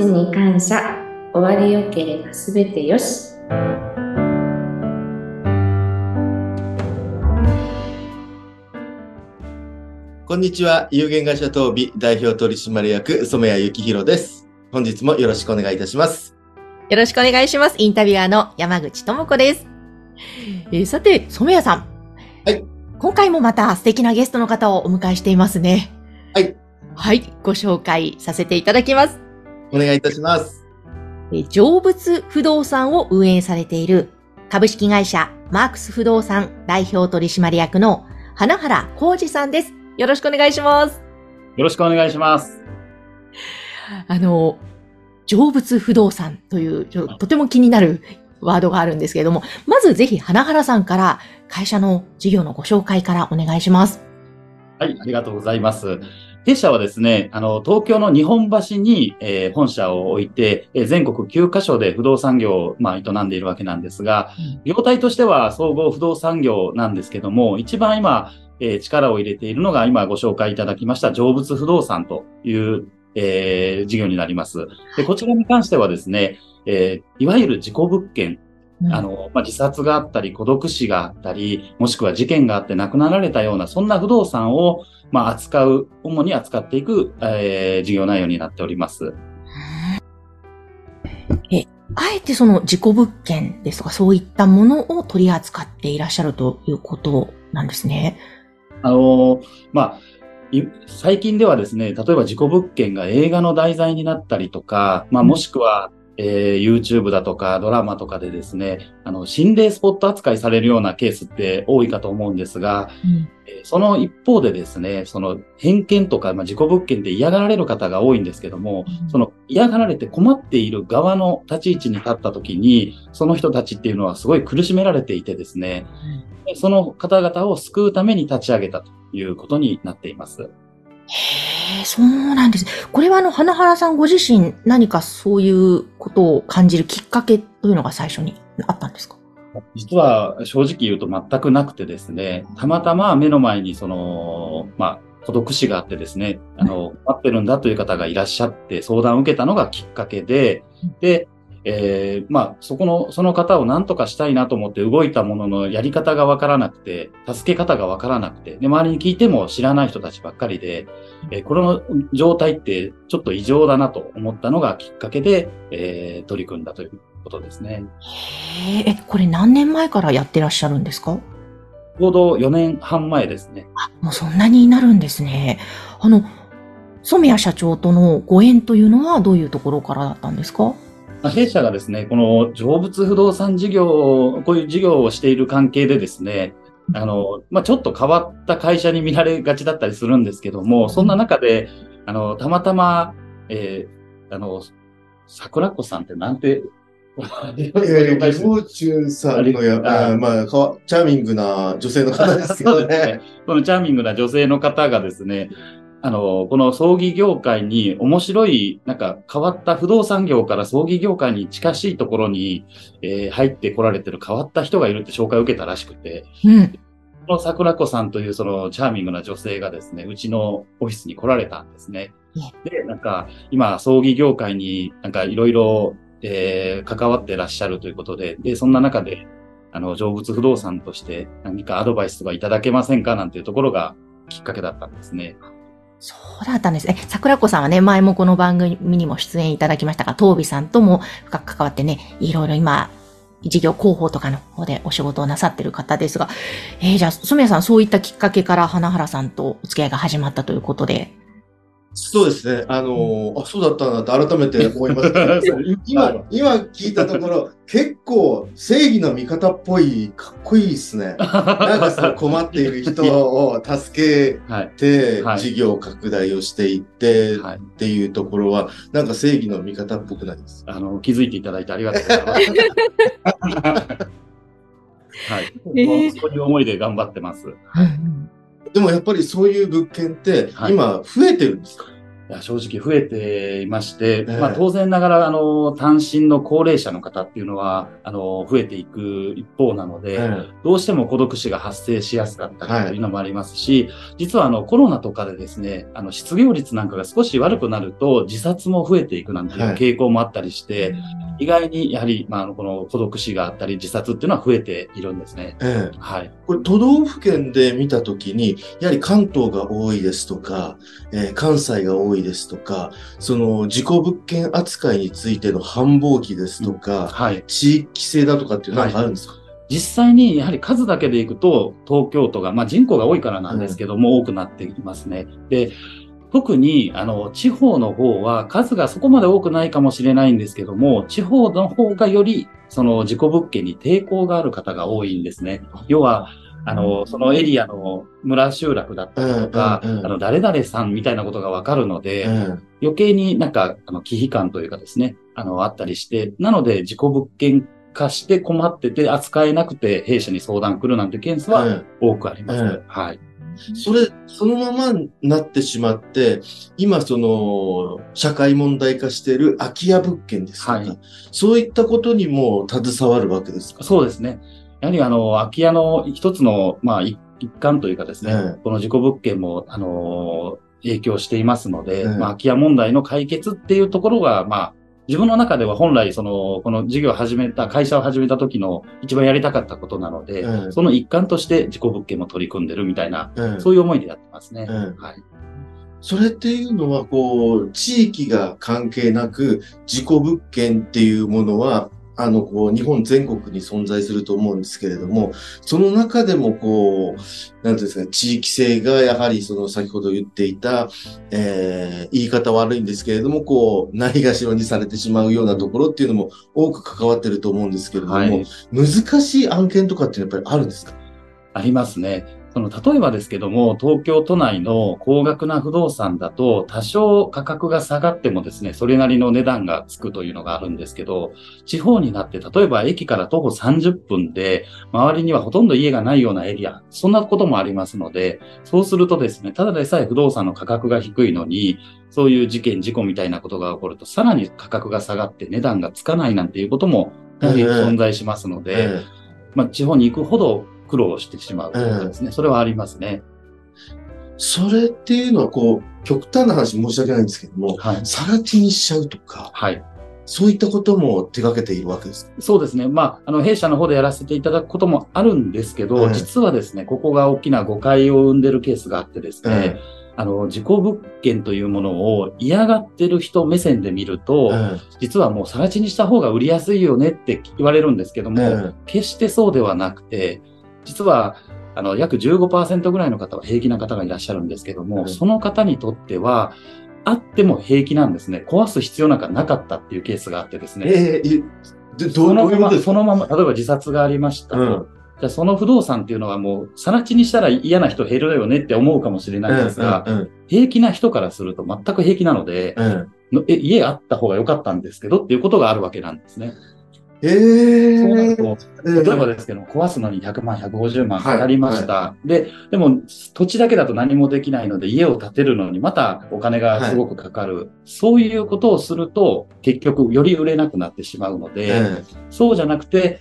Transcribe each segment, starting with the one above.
ちに感謝。終わりよければすべてよし。こんにちは。有限会社東美代表取締役染谷幸宏です。本日もよろしくお願いいたします。よろしくお願いします。インタビュアーの山口智子です。えーさて、染谷さん。はい。今回もまた素敵なゲストの方をお迎えしていますね。はい。はい。ご紹介させていただきます。お願いいたします。えー成仏不動産を運営されている株式会社マークス不動産代表取締役の花原浩二さんです。よろしくお願いします。よろしくお願いします。あの、成仏不動産という、ちょとても気になるワードがあるんですけれども、まずぜひ花原さんから会社の事業のご紹介からお願いします。はい、ありがとうございます。弊社はですね、あの、東京の日本橋に、えー本社を置いて、えー全国9カ所で不動産業を、まあ、営んでいるわけなんですが、業態としては総合不動産業なんですけども、一番今、えー力を入れているのが今ご紹介いただきました成仏不動産という、えー事業になります。で、こちらに関してはですね、えーいわゆる事故物件うんあの、まあ、自殺があったり、孤独死があったり、もしくは事件があって亡くなられたような、そんな不動産を、まあ、扱う、主に扱っていく、えー事業内容になっております。え、あえてその事故物件ですとかそういったものを取り扱っていらっしゃるということなんですね。あの、まあ、い最近ではですね、例えば事故物件が映画の題材になったりとか、まあ、もしくは、えー YouTube だとかドラマとかでですね、あの、心霊スポット扱いされるようなケースって多いかと思うんですが、うん。えーその一方でですね、その偏見とか、まあ、自己物件で嫌がられる方が多いんですけども、その嫌がられて困っている側の立ち位置に立った時に、その人たちっていうのはすごい苦しめられていてですね、でその方々を救うために立ち上げたということになっています。へえ、そうなんです。これはあの、花原さんご自身何かそういうことを感じるきっかけというのが最初にあったんですか？実は正直言うと全くなくてですね、たまたま目の前にその、まあ、孤独死があってですね、あの、待ってるんだという方がいらっしゃって相談を受けたのがきっかけで、で、えーまあ、そこの、その方を何とかしたいなと思って動いたもののやり方がわからなくて、助け方がわからなくて、で、周りに聞いても知らない人たちばっかりで、えーこの状態ってちょっと異常だなと思ったのがきっかけで、えー取り組んだということですね。へえ、え、これ何年前からやってらっしゃるんですか？ちょうど4年半前ですね。あ、もうそんなになるんですね。あの、染谷社長とのご縁というのはどういうところからだったんですか？まあ弊社がですね、この成仏不動産事業、こういう事業をしている関係でですね、あの、まあ、ちょっと変わった会社に見られがちだったりするんですけども、そんな中で、あの、たまたま、えーあの、桜子さんってなんて、えー、リフォーチュンさんのや、あまあかわ、チャーミングな女性の方ですけど ね。このチャーミングな女性の方がですね、あの、この葬儀業界に面白い、なんか変わった不動産業から葬儀業界に近しいところに、えー入ってこられてる変わった人がいるって紹介を受けたらしくて、うん。この桜子さんというそのチャーミングな女性がですね、うちのオフィスに来られたんですね。で、なんか今葬儀業界になんかいろいろえー関わってらっしゃるということで、で、そんな中で、あの、成仏不動産として何かアドバイスとかいただけませんかなんていうところがきっかけだったんですね。そうだったんですね。桜子さんはね、前もこの番組にも出演いただきましたが、東美さんとも深く関わってね、いろいろ今、事業広報とかの方でお仕事をなさってる方ですが、えー、じゃあ、染谷さん、そういったきっかけから花原さんとお付き合いが始まったということで。そうですね。あのーあ、そうだったなって改めて思いました。今、今聞いたところ、結構正義の味方っぽい、かっこいいですね。なんかその困っている人を助けはい。てはい、事業拡大をしていってはいっていうところは、なんか正義の味方っぽくないです。あの、気づいていただいてありがとうございます。はい。えーそういう思いで頑張ってます。うんでもやっぱりそういう物件ってはい。今増えてるんですか、いや正直増えていまして、ええ。まあ、当然ながら、あの、単身の高齢者の方っていうのは、あの、増えていく一方なので、えどうしても孤独死が発生しやすかったはいりというのもありますし、実はあのコロナとかでですね、あの失業率なんかが少し悪くなると自殺も増えていくなんていうはい。傾向もあったりして、意外にやはり、まあ、この孤独死があったり自殺っていうのは増えているんですね。ええ。えはい。これ都道府県で見たときに、やはり関東が多いですとか、えー関西が多いですとか、その自己物件扱いについての繁忙期ですとか、はい。地域性だとかっていうのはあるんですか、実際にやはり数だけでいくと、東京都が、まあ人口が多いからなんですけども、多くなっていますね。で、特に、あの、地方の方は数がそこまで多くないかもしれないんですけども、地方の方がより、その自己物件に抵抗がある方が多いんですね。要は、あの、そのエリアの村集落だったりとか、うんうんうん。あの、誰々さんみたいなことがわかるので、ええ余計になんか、あの、忌避感というかですね、あの、あったりして、なので、自己物件化して困ってて、扱えなくて、弊社に相談来るなんてケースはえ多くあります。ええはい。えそれ、そのままになってしまって、今その、社会問題化している空き家物件ですとか、はい。そういったことにも携わるわけですか？そうですね。やはり、あの、空き家の一つの、まあ、一一環というかですね、ええ。この自己物件も、あの、影響していますので、ええ。まあ、空き家問題の解決っていうところが、まあ、自分の中では本来、その、この事業を始めた、会社を始めた時の一番やりたかったことなので、ええ。その一環として自己物件も取り組んでるみたいな、ええ。そういう思いでやってますね。ええ。はい。それっていうのは、こう、地域が関係なく、自己物件っていうものは、あの、こう、日本全国に存在すると思うんですけれども、その中でも、こう、なんていうんですか、地域性が、やはり、その、先ほど言っていた、えー言い方悪いんですけれども、こう、ないがしろにされてしまうようなところっていうのも多く関わってると思うんですけれども、はい。難しい案件とかってやっぱりあるんですか？ありますね。その、例えばですけども、東京都内の高額な不動産だと、多少価格が下がってもですね、それなりの値段がつくというのがあるんですけど、地方になって、例えば駅から徒歩30分で、周りにはほとんど家がないようなエリア、そんなこともありますので、そうするとですね、ただでさえ不動産の価格が低いのに、そういう事件、事故みたいなことが起こると、さらに価格が下がって値段がつかないなんていうことも、やはり存在しますので、え。まあ、地方に行くほど苦労してしまうとですね、それはありますね。それっていうのは、こう、極端な話申し訳ないんですけども、はい。更地にしちゃうとか、はい。そういったことも手掛けているわけです。そうですね。まあ、あの、弊社の方でやらせていただくこともあるんですけど、はい実はですね、ここが大きな誤解を生んでるケースがあってですね、えあの、自己物件というものを嫌がってる人目線で見ると、え実はもう更地にした方が売りやすいよねって言われるんですけども、え決してそうではなくて、実は、あの、約15%ぐらいの方は平気な方がいらっしゃるんですけども、うんその方にとっては、あっても平気なんですね。壊す必要なんかなかったっていうケースがあってですね。えええでどそういうことですか？そのまま、例えば自殺がありましたと。うんじゃあその不動産っていうのはもう、さら地にしたら嫌な人減るよねって思うかもしれないんですが、うんうん平気な人からすると全く平気なので、うんのえ家あった方が良かったんですけどっていうことがあるわけなんですね。えそうなえると、え例えばですけど、壊すのに100万、150万かかりました。で、でも、土地だけだと何もできないので、家を建てるのにまたお金がすごくかかる。そういうことをすると、結局、より売れなくなってしまうので、えそうじゃなくて、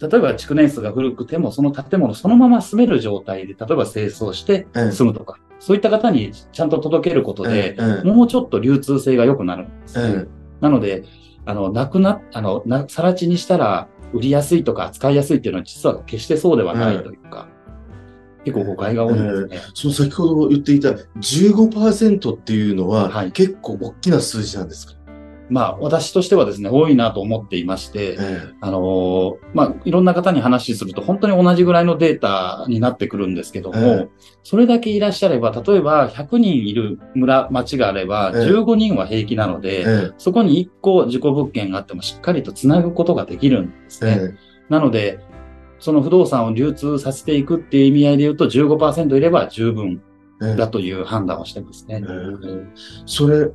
例えば築年数が古くても、その建物そのまま住める状態で、例えば清掃してええ。住むとか、そういった方にちゃんと届けることで、ええ。もうちょっと流通性が良くなるんですね。えなので、あの、なくな、あの、な、さら地にしたら売りやすいとか扱いやすいっていうのは実は決してそうではないというか、結構誤解が多いんですね。その先ほど言っていた15%っていうのは、はい。結構大きな数字なんですか、まあ、私としてはですね、多いなと思っていまして、えあのーまあ、いろんな方に話すると本当に同じぐらいのデータになってくるんですけども、ええ。それだけいらっしゃれば、例えば100人いる村、町があれば、ええ。15人は平気なのえで、えそこに1個自己物件があってもしっかりとつなぐことができるんですね。えなので、その不動産を流通させていくっていう意味合いで言うと15%いれば十分だという判断をしてますね。えーそれ、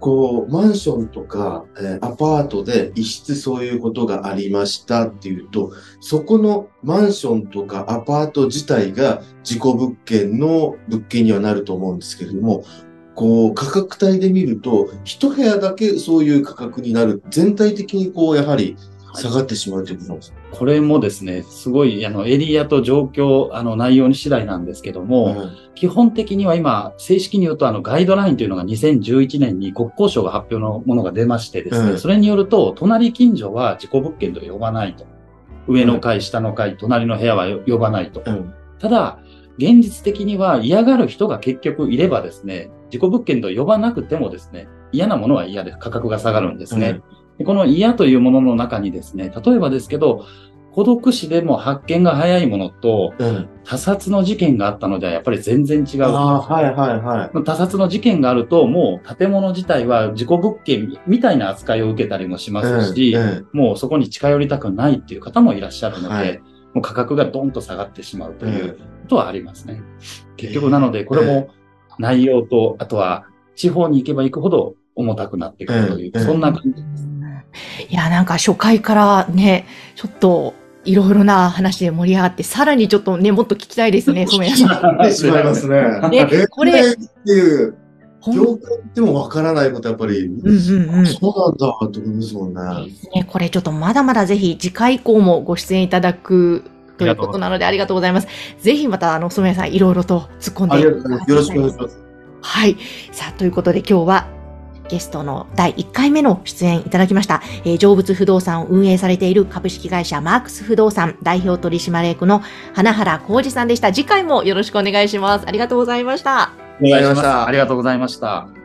こう、マンションとか、えアパートで一室そういうことがありましたっていうと、そこのマンションとかアパート自体が自己物件の物件にはなると思うんですけれども、こう、価格帯で見ると、一部屋だけそういう価格になる。全体的にこう、やはり下がってしまうということなんですか、これもですね、すごい、あの、エリアと状況、あの、内容に次第なんですけども、基本的には今、正式に言うと、あの、ガイドラインというのが2011年に国交省が発表のものが出ましてですね、うんそれによると、隣近所は自己物件と呼ばないと。上の階、下の階、隣の部屋は呼ばないと。うんただ、現実的には嫌がる人が結局いればですね、自己物件と呼ばなくてもですね、嫌なものは嫌で価格が下がるんですね。でこの嫌というものの中にですね、例えばですけど、孤独死でも発見が早いものと、うん。うん。他殺の事件があったのではやっぱり全然違う。はいはいはい。他殺の事件があると、もう建物自体は自己物件みたいな扱いを受けたりもしますし、うんうんもうそこに近寄りたくないっていう方もいらっしゃるので、はいもう価格がドンと下がってしまうといううんことはありますね。結局なので、これも内容と、あとは地方に行けば行くほど重たくなってくるという、うんそんな感じ。いや、なんか初回からね、ちょっっといろいろな話で盛り上がって、さらにちょっとね、もっと聞きたいですね、染谷さん。ってしまいますね。ね えこれっていう、ほん業界でもわからないことやっぱり、うんうんうんそうなんだと思いますもんね。ね、これちょっとまだまだぜひ次回以降もご出演いただくということなのでありがとうございます。ぜひまたあの染谷さんいろいろと突っ込んで。よろしくお願いします。はい。さあ、ということで今日はゲストの第1回目の出演いただきました、えー成仏不動産を運営されている株式会社マークス不動産代表取締役の花原浩二さんでした。次回もよろしくお願いします。ありがとうございました。お願いします。ありがとうございましたありがとうございました。